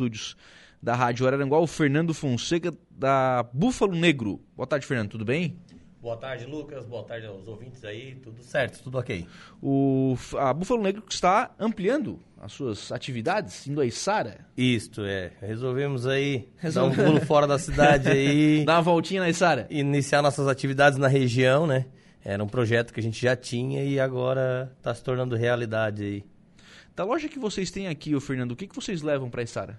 estúdios da Rádio Araranguá, o Fernando Fonseca, da Búfalo Negro. Boa tarde, Fernando, tudo bem? Boa tarde, Lucas. Boa tarde aos ouvintes aí. Tudo certo, tudo ok. O, a Búfalo Negro está ampliando as suas atividades, indo a Içara. Isto, é. Resolvemos aí Resolve... dar um pulo fora da cidade aí. dar uma voltinha na Içara. Iniciar nossas atividades na região, né? Era um projeto que a gente já tinha e agora está se tornando realidade aí. Da loja que vocês têm aqui, o Fernando, o que, que vocês levam para Içara?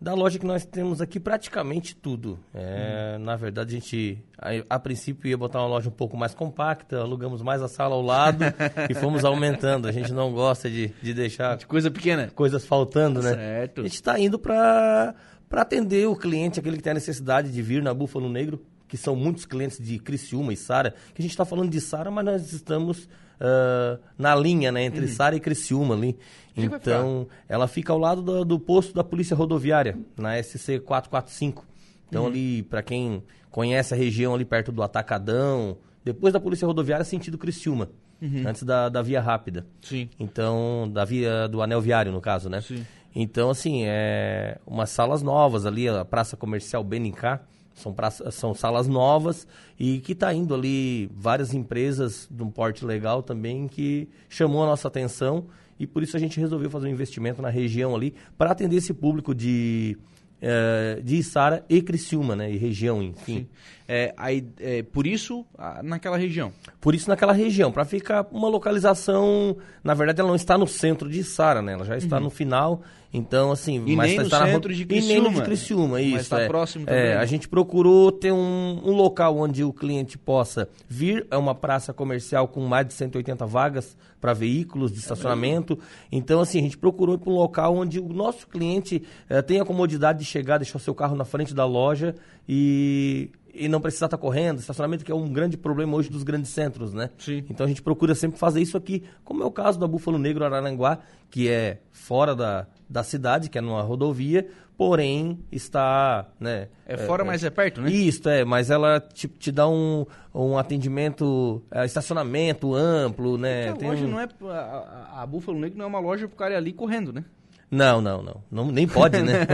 Da loja que nós temos aqui praticamente tudo. É, hum. Na verdade, a gente a, a, princípio ia botar uma loja um pouco mais compacta, alugamos mais a sala ao lado e fomos aumentando. A gente não gosta de, de deixar de coisa pequena, coisas faltando, né? Certo. A gente está indo para para atender o cliente, aquele que tem a necessidade de vir na Búfalo Negro, que são muitos clientes de Criciúma e Sara, que a gente está falando de Sara, mas nós estamos uh, na linha, né, entre uhum. Sara e Criciúma ali. Então, ela fica ao lado do, do, posto da Polícia Rodoviária, na SC 445. Então, uhum. ali, para quem conhece a região ali perto do Atacadão, depois da Polícia Rodoviária, sentido Criciúma. Uhum. Antes da, da via rápida. Sim. Então, da via do anel viário, no caso, né? Sim. Então, assim, é umas salas novas ali, a Praça Comercial Benincá, são, praça, são salas novas e que está indo ali várias empresas de um porte legal também que chamou a nossa atenção e por isso a gente resolveu fazer um investimento na região ali para atender esse público de é, de Içara e Criciúma, né? E região, enfim. É, aí, é, por isso, naquela região? Por isso, naquela região. Para ficar uma localização... Na verdade, ela não está no centro de Içara, né? Ela já está uhum. no final. Então, assim... E mas nem tá, no tá centro na... de Criciúma. E nem no de Criciúma, isso. Mas está é. próximo também. É, a gente procurou ter um, um local onde o cliente possa vir. É uma praça comercial com mais de 180 vagas para veículos de estacionamento. Então, assim, a gente procurou ir para um local onde o nosso cliente eh, tenha a comodidade de chegar, deixar o seu carro na frente da loja e e não precisar estar tá correndo, estacionamento que é um grande problema hoje dos grandes centros, né? Sim. Então a gente procura sempre fazer isso aqui, como é o caso da Búfalo Negro Araranguá, que é fora da, da cidade, que é numa rodovia, porém está, né? É fora, é, mas é perto, né? Isso, é, mas ela te, te dá um, um atendimento, é, estacionamento amplo, né? a loja um... não é, a, a Búfalo Negro não é uma loja pro cara ir ali correndo, né? Não, não, não, não. nem pode, né?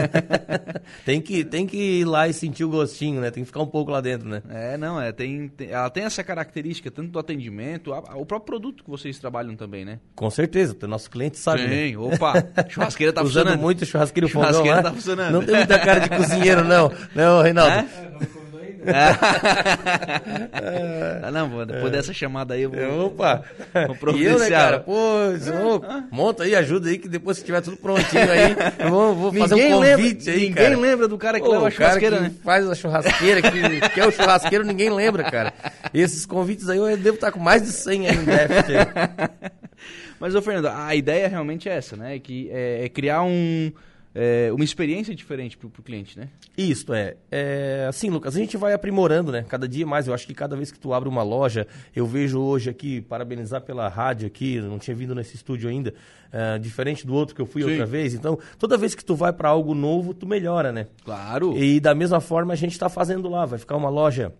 tem, que, tem que ir lá e sentir o gostinho, né? Tem que ficar um pouco lá dentro, né? É, não, é. Tem, tem ela tem essa característica, tanto do atendimento, a, a, o próprio produto que vocês trabalham também, né? Com certeza, o nosso cliente sabe. Tem, né? opa, churrasqueira tá Usando funcionando. muito churrasqueira Churrasqueira tá funcionando. Não tem muita cara de cozinheiro, não. Não, Reinaldo. É? Ah, não, vou, depois é. dessa chamada aí eu vou, Opa. vou. E eu, né, cara? Pô, monta aí, ajuda aí, que depois que tiver tudo prontinho aí, eu vou, vou fazer um convite lembra, aí, Ninguém cara. lembra do cara que Pô, leva a churrasqueira, cara que né? faz a churrasqueira, que, que é o churrasqueiro, ninguém lembra, cara. Esses convites aí eu devo estar com mais de 100 aí em déficit. Mas, ô Fernando, a ideia realmente é essa, né? Que é, é criar um é, uma experiência diferente para o cliente, né? Isso, é. é. Assim, Lucas, a gente vai aprimorando, né? Cada dia mais. Eu acho que cada vez que tu abre uma loja, eu vejo hoje aqui, parabenizar pela rádio aqui, não tinha vindo nesse estúdio ainda, é, diferente do outro que eu fui Sim. outra vez. Então, toda vez que tu vai para algo novo, tu melhora, né? Claro. E da mesma forma a gente está fazendo lá. Vai ficar uma loja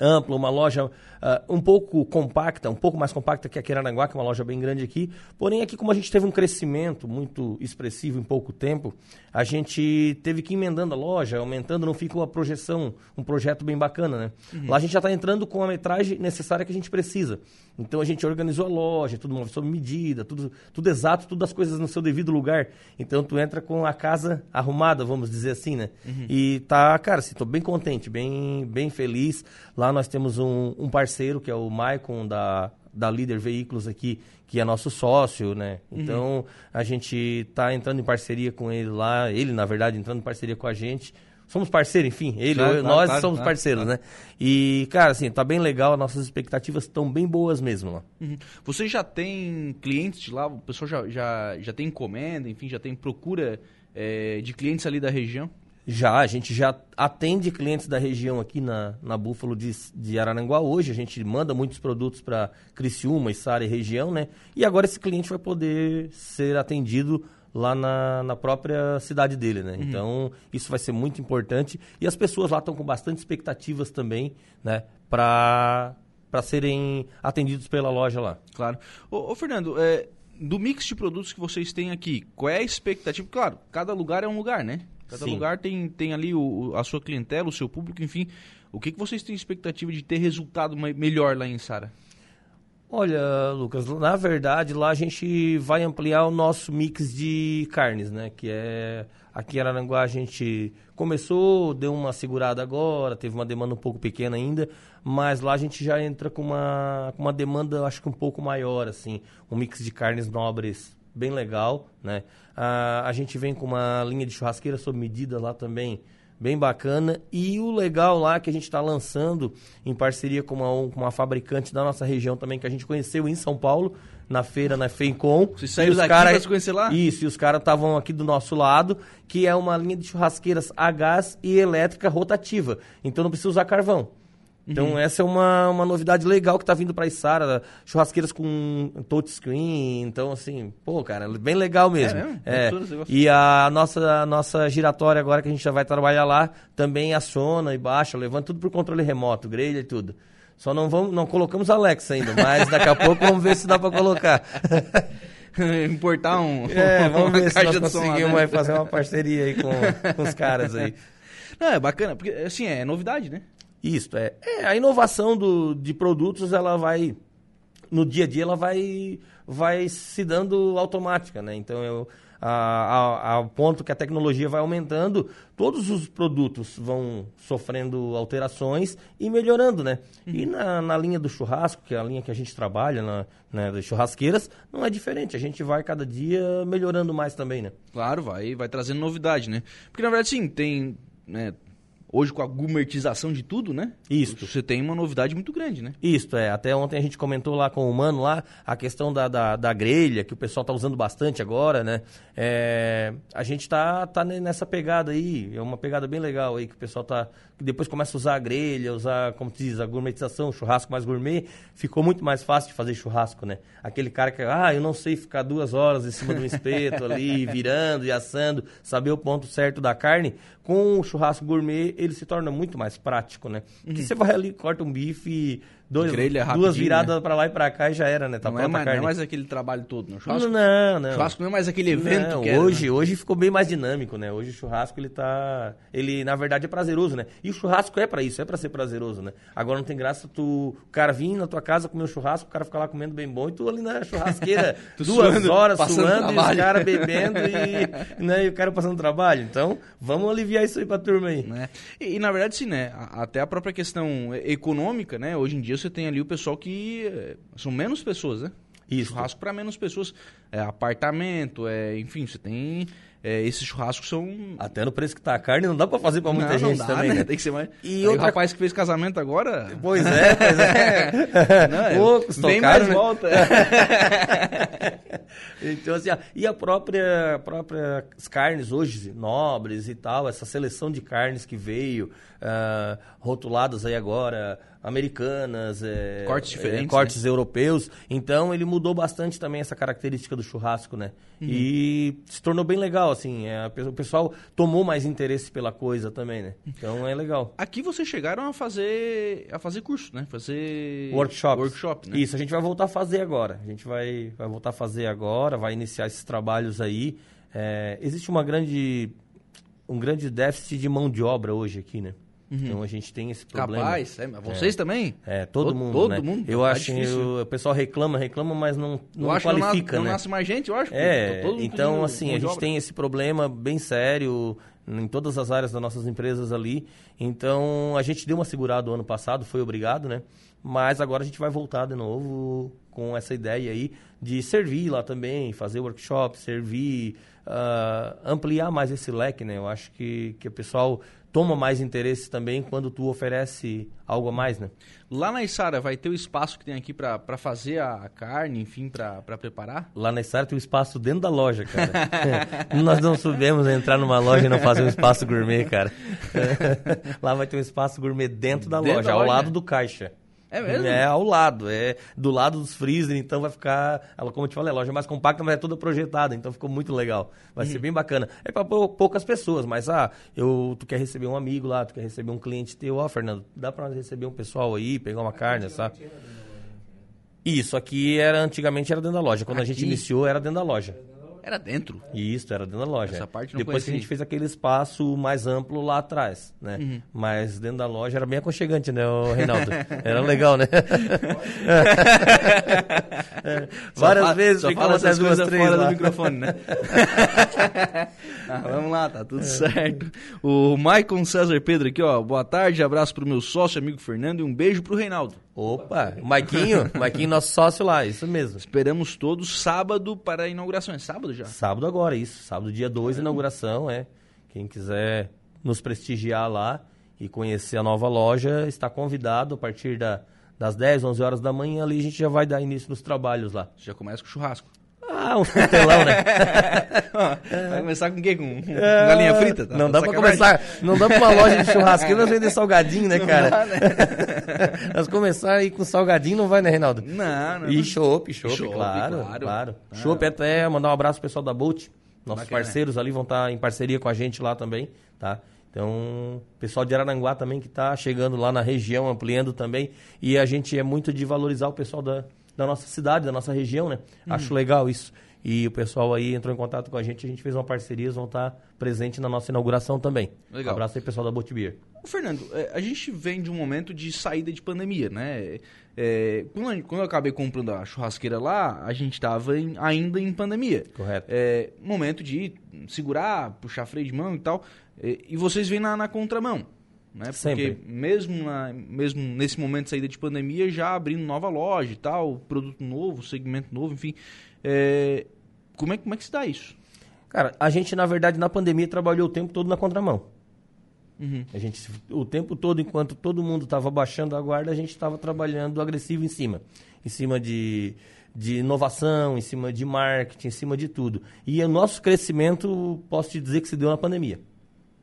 ampla, uma loja uh, um pouco compacta, um pouco mais compacta que a Queraranguá, que é uma loja bem grande aqui. Porém, aqui como a gente teve um crescimento muito expressivo em pouco tempo, a gente teve que ir emendando a loja, aumentando, não fica uma projeção, um projeto bem bacana, né? Uhum. Lá a gente já está entrando com a metragem necessária que a gente precisa. Então a gente organizou a loja, tudo sob medida, tudo, tudo exato, todas as coisas no seu devido lugar. Então tu entra com a casa arrumada, vamos dizer assim, né? Uhum. E tá, cara, assim, tô bem contente, bem, bem feliz. Lá nós temos um, um parceiro, que é o Maicon da, da Líder Veículos aqui, que é nosso sócio, né? Uhum. Então uhum. a gente tá entrando em parceria com ele lá, ele na verdade entrando em parceria com a gente somos parceiros, enfim, ele, claro, eu, claro, nós claro, somos parceiros, né? E, cara, assim, tá bem legal, nossas expectativas estão bem boas mesmo lá. Uhum. Você já tem clientes de lá, o pessoal já, já, já tem encomenda, enfim, já tem procura é, de clientes ali da região? Já, a gente já atende clientes da região aqui na, na Búfalo de, de Araranguá hoje. A gente manda muitos produtos para Criciúma, Içara e região, né? E agora esse cliente vai poder ser atendido lá na, na própria cidade dele, né? Uhum. Então, isso vai ser muito importante. E as pessoas lá estão com bastante expectativas também, né? Para para serem atendidos pela loja lá. Claro. Ô, ô Fernando, é, do mix de produtos que vocês têm aqui, qual é a expectativa? Claro, cada lugar é um lugar, né? Cada Sim. lugar tem, tem ali o, a sua clientela, o seu público, enfim. O que, que vocês têm expectativa de ter resultado melhor lá em Sara? Olha, Lucas, na verdade lá a gente vai ampliar o nosso mix de carnes, né? Que é aqui em Araranguá a gente começou, deu uma segurada agora, teve uma demanda um pouco pequena ainda, mas lá a gente já entra com uma, com uma demanda, acho que um pouco maior, assim, um mix de carnes nobres bem legal, né? Ah, a gente vem com uma linha de churrasqueira sob medida lá também, bem bacana. E o legal lá que a gente está lançando em parceria com uma, com uma fabricante da nossa região também, que a gente conheceu em São Paulo, na feira, na FEICOM. Vocês saíram os daqui cara- pra se conhecer lá? Isso, e os caras estavam aqui do nosso lado, que é uma linha de churrasqueiras a gás e elétrica rotativa. Então não precisa usar carvão. Então Uhum. essa é uma, uma novidade legal que está vindo para Isara, churrasqueiras com touchscreen, então assim, pô, cara, bem legal mesmo. mesmo? É. Negócio. E a nossa, a nossa giratória agora que a gente já vai trabalhar lá, também aciona e baixa, levanta tudo por controle remoto, grelha e tudo. Só não vamos, não colocamos Alexa ainda, mas daqui a pouco vamos ver se dá para colocar. Importar um. É, vamos ver se nós conseguimos né? aí fazer uma parceria aí com, com os caras aí. Não, é bacana, porque assim, é novidade, né? Isso, é. É, a inovação do, de produtos, ela vai. No dia a dia, ela vai, vai se dando automática, né? Então, eu, ao ponto que a tecnologia vai aumentando, todos os produtos vão sofrendo alterações e melhorando, né? E na, na linha do churrasco, que é a linha que a gente trabalha, na, né, das churrasqueiras, não é diferente. A gente vai cada dia melhorando mais também, né? Claro, vai, vai trazendo novidade, né? Porque na verdade, sim, tem. Né, hoje com a gourmetização de tudo, né? Isto. Você tem uma novidade muito grande, né? Isto, é. Até ontem a gente comentou lá com o Mano lá a questão da, da, da grelha, que o pessoal tá usando bastante agora, né? É, a gente tá, tá ne- nessa pegada aí, é uma pegada bem legal aí, que o pessoal tá. Que depois começa a usar a grelha, usar, como se diz, a gourmetização, churrasco mais gourmet, ficou muito mais fácil de fazer churrasco, né? Aquele cara que, ah, eu não sei ficar duas horas em cima de um espeto ali, virando e assando, saber o ponto certo da carne, com o churrasco gourmet ele se torna muito mais prático, né? Porque você vai ali, corta um bife, dois, Grelha duas viradas pra lá e pra cá e já era, né? Tá não, é mais, não é mais aquele trabalho todo, não. Churrasco, Não, não. churrasco não é mais aquele evento Não, que era, hoje, né? hoje ficou bem mais dinâmico, né? Hoje o churrasco ele tá, ele na verdade é prazeroso, né? E o churrasco é pra isso, é pra ser prazeroso, né? Agora não tem graça tu, o cara vir na tua casa comer um churrasco, o cara ficar lá comendo bem bom e tu ali na churrasqueira duas suando, horas suando e os caras bebendo e, né, e o cara passando trabalho. Então, vamos aliviar isso aí pra turma aí. né? E, e, na verdade, sim, né? Até a própria questão econômica, né? Hoje em dia você tem ali o pessoal que eh, são menos pessoas, né? Isso. Churrasco para menos pessoas. É apartamento, é, enfim, você tem. é, esses churrascos são. Até no preço que tá a carne, não dá pra fazer pra muita não, gente não dá, também. né? né? Tem que ser mais. E Aí outra- O rapaz que fez casamento agora. Pois é, pois é. Não, é, Pô, vem caro, mais né? volta. então, assim, e a própria, própria carnes hoje, nobres e tal, essa seleção de carnes que veio, ah, rotuladas aí agora, americanas, é, Cortes é, diferentes, né? cortes europeus. Então, ele mudou bastante também essa característica do churrasco, né? Uhum. E se tornou bem legal, assim, é, o pessoal tomou mais interesse pela coisa também, né? Então, é legal. Aqui vocês chegaram a fazer a fazer curso, né? Fazer Workshops. workshop, né? Isso, a gente vai voltar a fazer agora. A gente vai, vai voltar a fazer agora, vai iniciar esses trabalhos aí. É, existe uma grande, um grande déficit de mão de obra hoje aqui, né? Então a gente tem esse problema. Uhum. Capaz, é, vocês também? É, todo To- mundo, todo né? mundo, Eu tá acho, eu- o pessoal reclama, reclama, mas não, não eu acho que não, qualifica, não né? nasce mais gente, eu acho. É, Todo mundo então pedindo assim, a gente obra. tem esse problema bem sério em todas as áreas das nossas empresas ali. Então a gente deu uma segurada o ano passado, foi obrigado, né? Mas agora a gente vai voltar de novo com essa ideia aí de servir lá também, fazer workshop, servir, ah, ampliar mais esse leque, né? Eu acho que, que o pessoal toma mais interesse também quando tu oferece algo a mais, né? Lá na Isara vai ter o espaço que tem aqui pra pra fazer a carne, enfim, pra pra preparar? Lá na Sara tem um espaço dentro da loja, cara. Nós não soubemos entrar numa loja e não fazer um espaço gourmet, cara. Lá vai ter um espaço gourmet dentro da Dentro loja, da ao loja? lado do caixa. É mesmo? É ao lado, é do lado dos freezer, então vai ficar, ela como eu te falei, a loja é mais compacta, mas é toda projetada, então ficou muito legal. Vai Uhum. ser bem bacana. É para poucas pessoas, mas ah, eu tu quer receber um amigo lá, tu quer receber um cliente teu, ó, Fernando, dá para receber um pessoal aí, pegar uma carne, sabe? Isso, aqui era antigamente era dentro da loja. Quando a gente Aqui? iniciou, era dentro da loja. Era dentro. Isso, era dentro da loja. Essa parte não Depois que a gente fez aquele espaço mais amplo lá atrás, né? Uhum. Mas dentro da loja era bem aconchegante, né, Reinaldo? era legal, né? É, Várias fa- vezes ficava fala até essas duas, coisas três fora lá. do microfone, né? Ah, vamos lá, tá É. tudo certo. O Maicon César Pedro aqui, ó. Boa tarde, abraço pro meu sócio, amigo Fernando, e um beijo pro Reinaldo. Opa, o Maiquinho, Maiquinho, nosso sócio lá, isso mesmo. Esperamos todos sábado para a inauguração. É sábado já? Sábado agora, isso. Sábado, dia 2, inauguração, é. Quem quiser nos prestigiar lá e conhecer a nova loja, está convidado a partir da, das 10, 11 horas da manhã. Ali a gente já vai dar início nos trabalhos lá. Já começa com churrasco. Ah, um cotelão, né? Vai começar com o quê? Com, com galinha frita? Tá- não tá dá pra sacanagem. começar. Não dá pra uma loja de churrasqueiro nós vender salgadinho, né, cara? dá, né? nós começar aí com salgadinho não vai, né, Reinaldo? Não, não. E chopp, chopp, Chopp, claro, claro. claro. Ah. Chopp até mandar um abraço pro pessoal da Bolt. Nossos Bacana. parceiros ali vão estar em parceria com a gente lá também, tá? Então, pessoal de Araranguá também que tá chegando lá na região, ampliando também. E a gente é muito de valorizar o pessoal da, da nossa cidade, da nossa região, né? Uhum. Acho legal isso. E o pessoal aí entrou em contato com a gente, a gente fez uma parceria, eles vão estar presentes na nossa inauguração também. Legal. abraço aí, pessoal da Bolt Beer. Ô, Fernando, é, a gente vem de um momento de saída de pandemia, né? É, quando, quando eu acabei comprando a churrasqueira lá, a gente estava ainda em pandemia. Correto. É, momento de segurar, puxar freio de mão e tal. É, e vocês vêm na, na contramão. Né? Porque Sempre. mesmo, na- mesmo nesse momento de saída de pandemia, já abrindo nova loja e tal, produto novo, segmento novo, enfim. É, como, é, como é que se dá isso? Cara, a gente, na verdade, na pandemia trabalhou o tempo todo na contramão. Uhum. A gente, o tempo todo, enquanto todo mundo estava baixando a guarda, a gente estava trabalhando agressivo em cima. Em cima de, de inovação, em cima de marketing, em cima de tudo. E o nosso crescimento, posso te dizer que se deu na pandemia.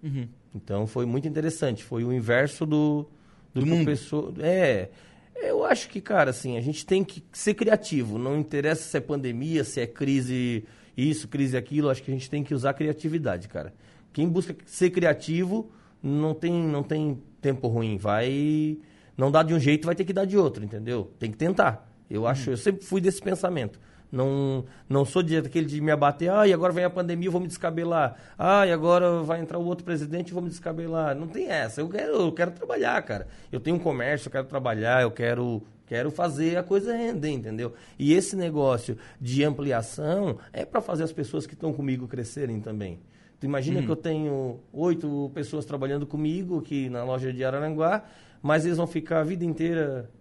Uhum. Então foi muito interessante. Foi o inverso do, do, Do mundo. pessoa- É. Eu acho que, cara, assim, a gente tem que ser criativo. Não interessa se é pandemia, se é crise isso, crise aquilo. Acho que a gente tem que usar a criatividade, cara. Quem busca ser criativo não tem, não tem tempo ruim. Vai. Não dá de um jeito, vai ter que dar de outro, entendeu? Tem que tentar. Eu acho, eu sempre fui desse pensamento. Não, não sou de, daquele de me abater, ah, e agora vem a pandemia, eu vou me descabelar. Ah, e agora vai entrar o outro presidente, eu vou me descabelar. Não tem essa. Eu quero, eu quero trabalhar, cara. Eu tenho um comércio, eu quero trabalhar, eu quero, quero fazer a coisa render, entendeu? E esse negócio de ampliação é para fazer as pessoas que estão comigo crescerem também. Tu imagina que eu tenho oito pessoas trabalhando comigo aqui na loja de Araranguá, mas eles vão ficar a vida inteira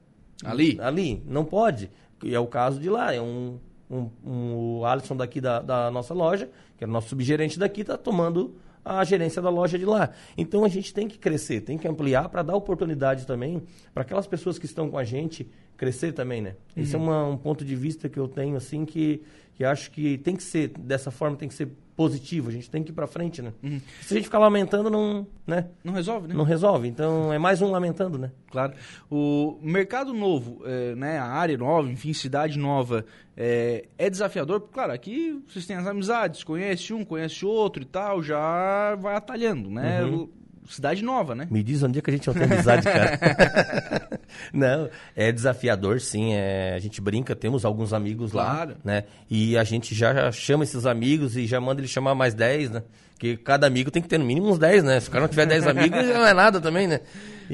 Ali? Ali, não pode. E é o caso de lá, é um, um, um- o Alisson daqui da, da nossa loja, que é o nosso subgerente daqui, está tomando a gerência da loja de lá. Então a gente tem que crescer, tem que ampliar para dar oportunidade também para aquelas pessoas que estão com a gente crescer também, né? Esse é uma- um ponto de vista que eu tenho, assim, que, que acho que tem que ser, dessa forma, tem que ser positivo, a gente tem que ir para frente, né? Se a gente ficar lamentando, não, né? Não resolve, né? Não resolve. Então é mais um lamentando, né? Claro. O mercado novo, é, né, a área nova, enfim, cidade nova, é, é desafiador. Claro, aqui vocês têm as amizades, conhece um, conhece outro e tal, já vai atalhando, né? Uhum. Cidade nova, né? Me diz onde é que a gente não tem amizade, cara. não, é desafiador, sim. é, a gente brinca, temos alguns amigos Claro. lá, né? E a gente já chama esses amigos e já manda ele chamar mais 10, né? Porque cada amigo tem que ter no mínimo uns 10, né? Se o cara não tiver 10 amigos, não é nada também, né?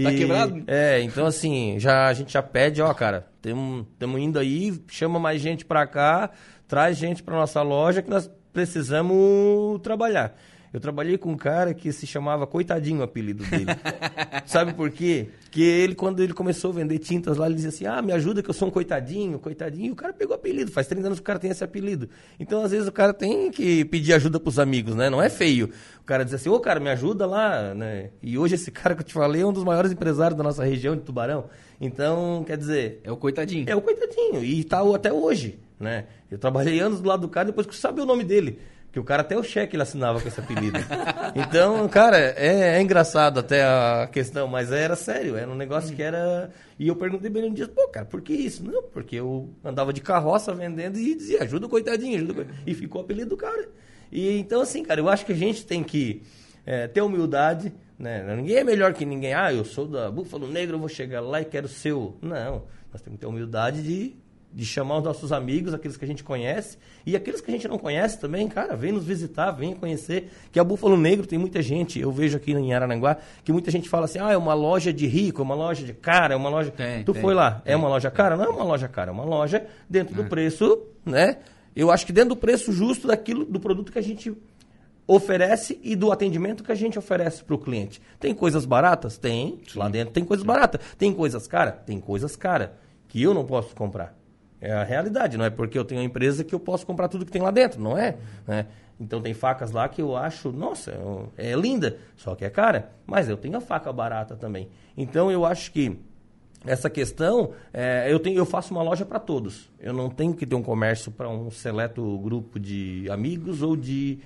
Tá quebrado? É, então assim, já, a gente já pede, ó, cara, estamos indo aí, chama mais gente pra cá, traz gente pra nossa loja que nós precisamos trabalhar. Eu trabalhei com um cara que se chamava Coitadinho, o apelido dele. Sabe por quê? Que ele, quando ele começou a vender tintas lá, ele dizia assim: Ah, me ajuda que eu sou um coitadinho, coitadinho. E o cara pegou apelido. Faz 30 anos que o cara tem esse apelido. Então, às vezes, o cara tem que pedir ajuda pros amigos, né? Não é feio. O cara diz assim: Ô, cara, me ajuda lá, né? E hoje esse cara que eu te falei é um dos maiores empresários da nossa região de Tubarão. Então, quer dizer, É o coitadinho. é o coitadinho. E tá até hoje, né? Eu trabalhei anos do lado do cara depois que eu sabia o nome dele. Que o cara até o cheque ele assinava com esse apelido. então, cara, é, é engraçado até a questão, mas era sério, era um negócio que era. E eu perguntei bem um dia, pô, cara, por que isso? Não, porque eu andava de carroça vendendo e dizia, ajuda o coitadinho, ajuda o coitadinho. E ficou o apelido do cara. E então, assim, cara, eu acho que a gente tem que é, ter humildade, né? Ninguém é melhor que ninguém. Ah, eu sou da Búfalo Negro, eu vou chegar lá e quero ser o. Não, nós temos que ter humildade de de chamar os nossos amigos, aqueles que a gente conhece, e aqueles que a gente não conhece também, cara, vem nos visitar, vem conhecer. Que a Búfalo Negro tem muita gente, eu vejo aqui em Araranguá, que muita gente fala assim, ah, é uma loja de rico, é uma loja de cara, é uma loja... Tem, tu tem, foi lá, tem, é uma loja cara? Não é uma loja cara, é uma loja dentro do preço, né? Eu acho que dentro do preço justo daquilo, do produto que a gente oferece e do atendimento que a gente oferece para o cliente. Tem coisas baratas? Tem. Lá dentro tem coisas baratas. Tem coisas caras? Tem coisas caras que eu não posso comprar. É a realidade, não é porque eu tenho uma empresa que eu posso comprar tudo que tem lá dentro, não é? Né? Então tem facas lá que eu acho, nossa, é linda, só que é cara, mas eu tenho a faca barata também. Então eu acho que essa questão, é, eu, tenho, eu faço uma loja para todos. Eu não tenho que ter um comércio para um seleto grupo de amigos ou de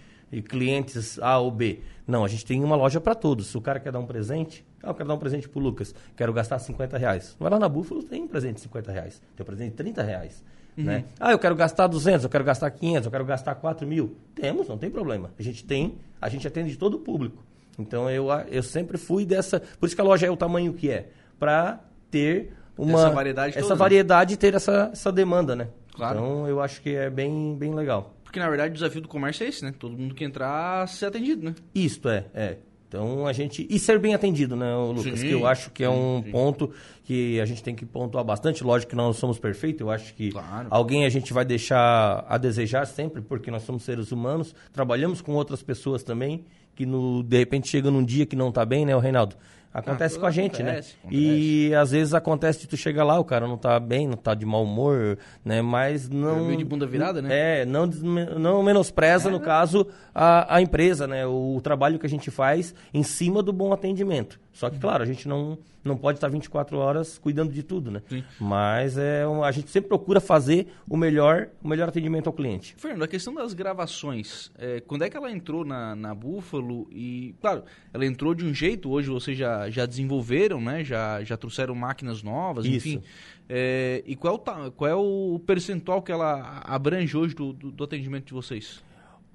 clientes A ou B. Não, a gente tem uma loja para todos. Se o cara quer dar um presente, ah, eu quero dar um presente pro Lucas, quero gastar 50 reais. Vai lá na Búfalo, tem um presente de 50 reais. Tem um presente de 30 reais. Uhum. Né? Ah, eu quero gastar 200, eu quero gastar 500, eu quero gastar 4 mil. Temos, não tem problema. A gente tem, a gente atende de todo o público. Então eu, eu sempre fui dessa. Por isso que a loja é o tamanho que é. Para ter uma. Essa variedade Essa toda, né? variedade e ter essa, essa demanda, né? Claro. Então eu acho que é bem, bem legal. Porque na verdade o desafio do comércio é esse, né? Todo mundo que entrar ser atendido, né? Isto é, é. Então a gente. E ser bem atendido, né, Lucas? Sim, que eu acho que é um sim. ponto que a gente tem que pontuar bastante. Lógico que nós não somos perfeitos, eu acho que Claro. alguém a gente vai deixar a desejar sempre, porque nós somos seres humanos, trabalhamos com outras pessoas também, que no, de repente chega num dia que não tá bem, né, o Reinaldo? Acontece Ah, com a gente, acontece, né? E às vezes acontece de tu chegar lá, o cara não tá bem, não tá de mau humor, né? Mas não. meio de bunda virada, né? É, não, não menospreza, no caso, a, a empresa, né? O, trabalho que a gente faz em cima do bom atendimento. Só que, claro, a gente não, não pode estar 24 horas cuidando de tudo, né? Sim. Mas é a gente sempre procura fazer o melhor, o melhor atendimento ao cliente. Fernando, a questão das gravações, é, quando é que ela entrou na, na Buffalo e, claro, ela entrou de um jeito, hoje vocês já, já desenvolveram, né? Já, já trouxeram máquinas novas, Isso. enfim. É, e qual é, o, qual é o percentual que ela abrange hoje do, do, do atendimento de vocês?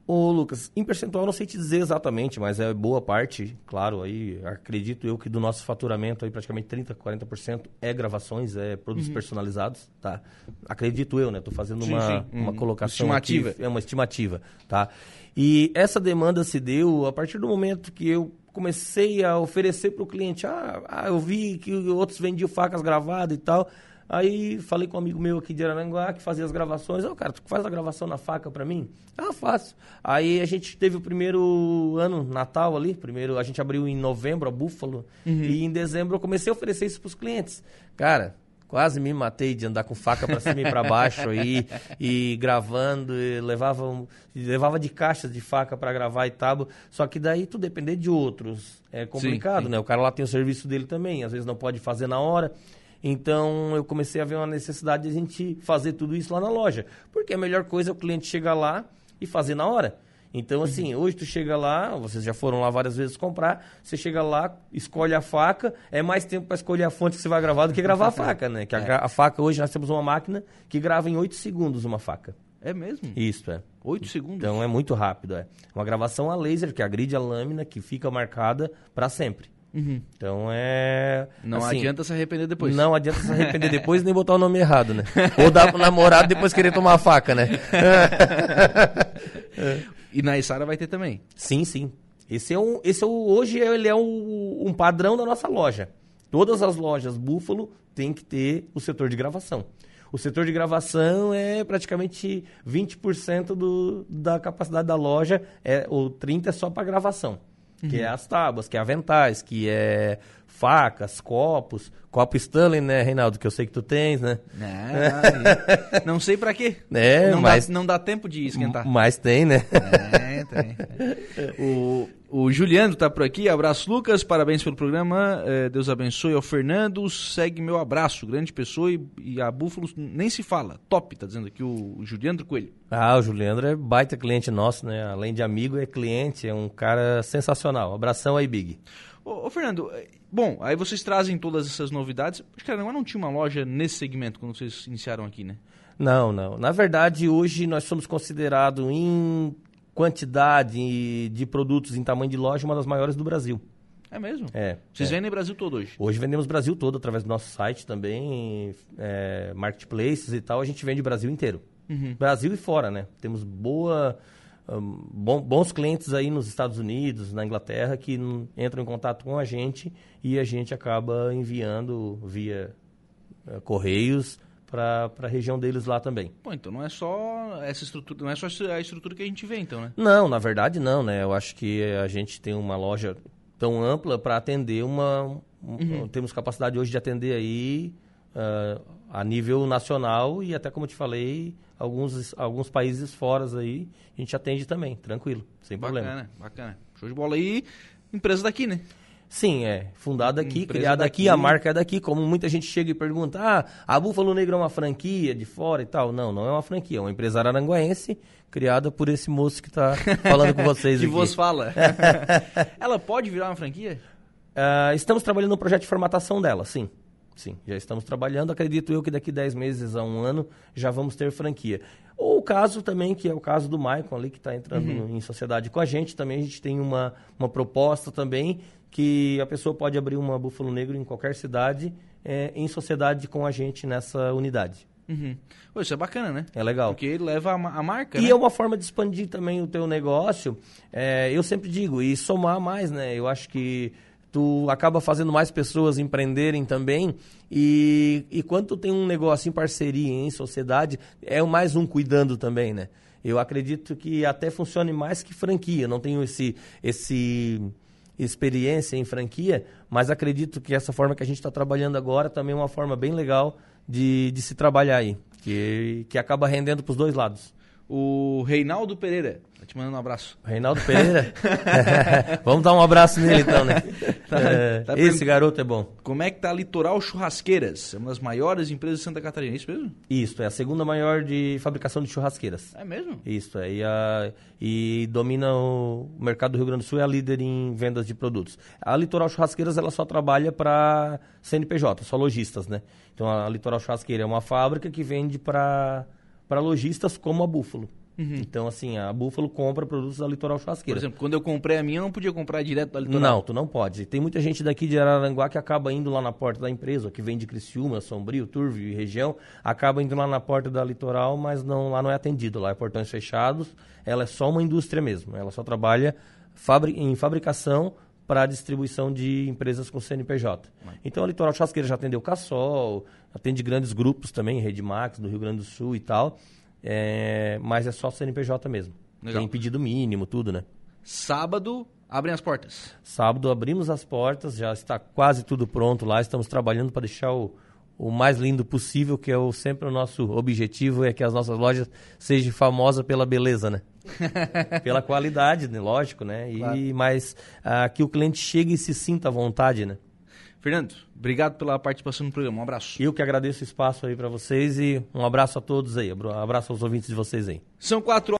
Ô, Lucas, em percentual não sei te dizer exatamente, mas é boa parte, claro, aí acredito eu que do nosso faturamento aí praticamente 30, 40% é gravações, é produtos personalizados, tá? Acredito eu, né? Tô fazendo Sim, uma, sim. uma Uhum. colocação Estimativa. aqui, é uma estimativa, tá? E essa demanda se deu a partir do momento que eu comecei a oferecer para o cliente, ah, ah, eu vi que outros vendiam facas gravadas e tal, Aí falei com um amigo meu aqui de Araranguá que fazia as gravações. Ô, cara, tu faz a gravação na faca pra mim? Ah, faço. Aí a gente teve o primeiro ano, Natal ali. Primeiro, a gente abriu em novembro a Búfalo. E em dezembro eu comecei a oferecer isso pros clientes. Cara, quase me matei de andar com faca pra cima e pra baixo aí. E gravando, e levava, levava de caixas de faca pra gravar e tábua. Só que daí tu depender de outros. É complicado, sim. né? O cara lá tem o serviço dele também. Às vezes não pode fazer na hora. Então eu comecei a ver uma necessidade de a gente fazer tudo isso lá na loja. Porque a melhor coisa é o cliente chegar lá e fazer na hora. Então, assim, hoje tu chega lá, vocês já foram lá várias vezes comprar, você chega lá, escolhe a faca, é mais tempo para escolher a fonte que você vai gravar do que gravar a faca, né? Que a, gra- a faca, hoje nós temos uma máquina que grava em 8 segundos uma faca. É mesmo? Isso, é. Oito segundos? Então é muito rápido, é. Uma gravação a laser, que agride a lâmina, que fica marcada para sempre. Uhum. Então é. Não assim, adianta se arrepender depois. não adianta se arrepender depois nem botar o nome errado, né? Ou dar pro namorado depois querer tomar a faca, né? E na Isara vai ter também. sim, sim. Esse é um, esse é o, hoje ele é um, um padrão da nossa loja. Todas as lojas Búfalo têm que ter o setor de gravação. O setor de gravação é praticamente 20% do, da capacidade da loja, é, ou 30% é só para gravação. Que é as tábuas, que é aventais, que é facas, copos. Copo Stanley, né, Reinaldo? Que eu sei que tu tens, né? Não, não sei pra quê. É, não, mas- dá, não dá tempo de esquentar. Mas tem, né? É, tem. O, o Juliano tá por aqui. Abraço, Lucas. Parabéns pelo programa. Eh, Deus abençoe ao Fernando. Segue meu abraço. Grande pessoa e, e a Búfalos nem se fala. Top, tá dizendo aqui o Juliano Coelho. Ah, o Juliandro é baita cliente nosso, né? Além de amigo, é cliente, é um cara sensacional. Abração aí, Big. Ô, ô, Fernando, bom, aí vocês trazem todas essas novidades. Acho que não, não tinha uma loja nesse segmento quando vocês iniciaram aqui, né? Não, não. Na verdade, hoje nós somos considerados em quantidade de produtos em tamanho de loja uma das maiores do Brasil. É mesmo? É. Vocês é. vendem Brasil todo hoje? Hoje vendemos Brasil todo através do nosso site também, é, marketplaces e tal. A gente vende Brasil inteiro. Uhum. Brasil e fora, né? Temos boa, um, bom- bons clientes aí nos Estados Unidos, na Inglaterra, que entram em contato com a gente e a gente acaba enviando via eh, correios para a região deles lá também. Pô, então não é só essa estrutura, não é só a estrutura que a gente vê, então, né? Não, na verdade não, né? Eu acho que a gente tem uma loja tão ampla para atender uma. um- Temos capacidade hoje de atender aí ah, a nível nacional e até como eu te falei, alguns, alguns países fora aí, a gente atende também, tranquilo, sem problema. Bacana, bacana. Show de bola aí. Empresa daqui, né? Sim, é. Fundada aqui, Empresa criada aqui, daqui. a marca é daqui. Como muita gente chega e pergunta, ah, a Búfalo Negro é uma franquia de fora e tal. Não, não é uma franquia, é uma empresa aranguaense criada por esse moço que está falando com vocês Que aqui. vos fala. Ela pode virar uma franquia? Ah, estamos trabalhando no projeto de formatação dela, sim. Sim, já estamos trabalhando. Acredito eu que daqui 10 meses a um ano já vamos ter franquia. Ou o caso também, que é o caso do Maicon ali, que está entrando em sociedade com a gente. Também a gente tem uma, uma proposta também que a pessoa pode abrir uma Búfalo Negro em qualquer cidade eh, em sociedade com a gente nessa unidade. Uhum. Pô, isso é bacana, né? É legal. Porque ele leva a, a marca, E né? é uma forma de expandir também o teu negócio. É, eu sempre digo, e somar mais, né? Eu acho que tu acaba fazendo mais pessoas empreenderem também. E, e quando tu tem um negócio em parceria, em sociedade, é mais um cuidando também, né? Eu acredito que até funcione mais que franquia. Não tenho esse, esse experiência em franquia, mas acredito que essa forma que a gente está trabalhando agora também é uma forma bem legal de, de se trabalhar aí, que, que acaba rendendo para os dois lados. O Reinaldo Pereira. Tá te mandando um abraço. Reinaldo Pereira? Vamos dar um abraço nele então, né? É, tá esse garoto é bom. Como é que tá a Litoral Churrasqueiras? É uma das maiores empresas de Santa Catarina, é isso mesmo? Isso, é a segunda maior de fabricação de churrasqueiras. É mesmo? Isso, é. E, a- e domina o mercado do Rio Grande do Sul, é a líder em vendas de produtos. A Litoral Churrasqueiras, ela só trabalha para CNPJ, só lojistas, né? Então, a Litoral Churrasqueira é uma fábrica que vende para lojistas como a Búfalo. Então, assim, a Búfalo compra produtos da Litoral Por Churrasqueira. exemplo, quando eu comprei a minha, eu não podia comprar direto da Litoral. Não, tu não pode. Tem muita gente daqui de Araranguá que acaba indo lá na porta da empresa, que vem de Criciúma, Sombrio, Turvio e região, acaba indo lá na porta da Litoral, mas não, lá não é atendido. Lá é portões fechados, ela é só uma indústria mesmo. Ela só trabalha fabri em fabricação para distribuição de empresas com CNPJ. Então a Litoral Chasqueira já atendeu Cassol, atende grandes grupos também, Rede Max, do Rio Grande do Sul e tal, é, mas é só CNPJ mesmo. Legal. Tem pedido mínimo, tudo, né? Sábado, abrem as portas. Sábado abrimos as portas, já está quase tudo pronto lá. Estamos trabalhando para deixar o, o mais lindo possível, que é o, sempre o nosso objetivo, é que as nossas lojas sejam famosas pela beleza, né? pela qualidade, né? lógico, né? E, Claro. Mas ah, que o cliente chegue e se sinta à vontade, né? Fernando, obrigado pela participação no programa. Um abraço. Eu que agradeço o espaço aí para vocês e um abraço a todos aí, um abraço aos ouvintes de vocês aí. São quatro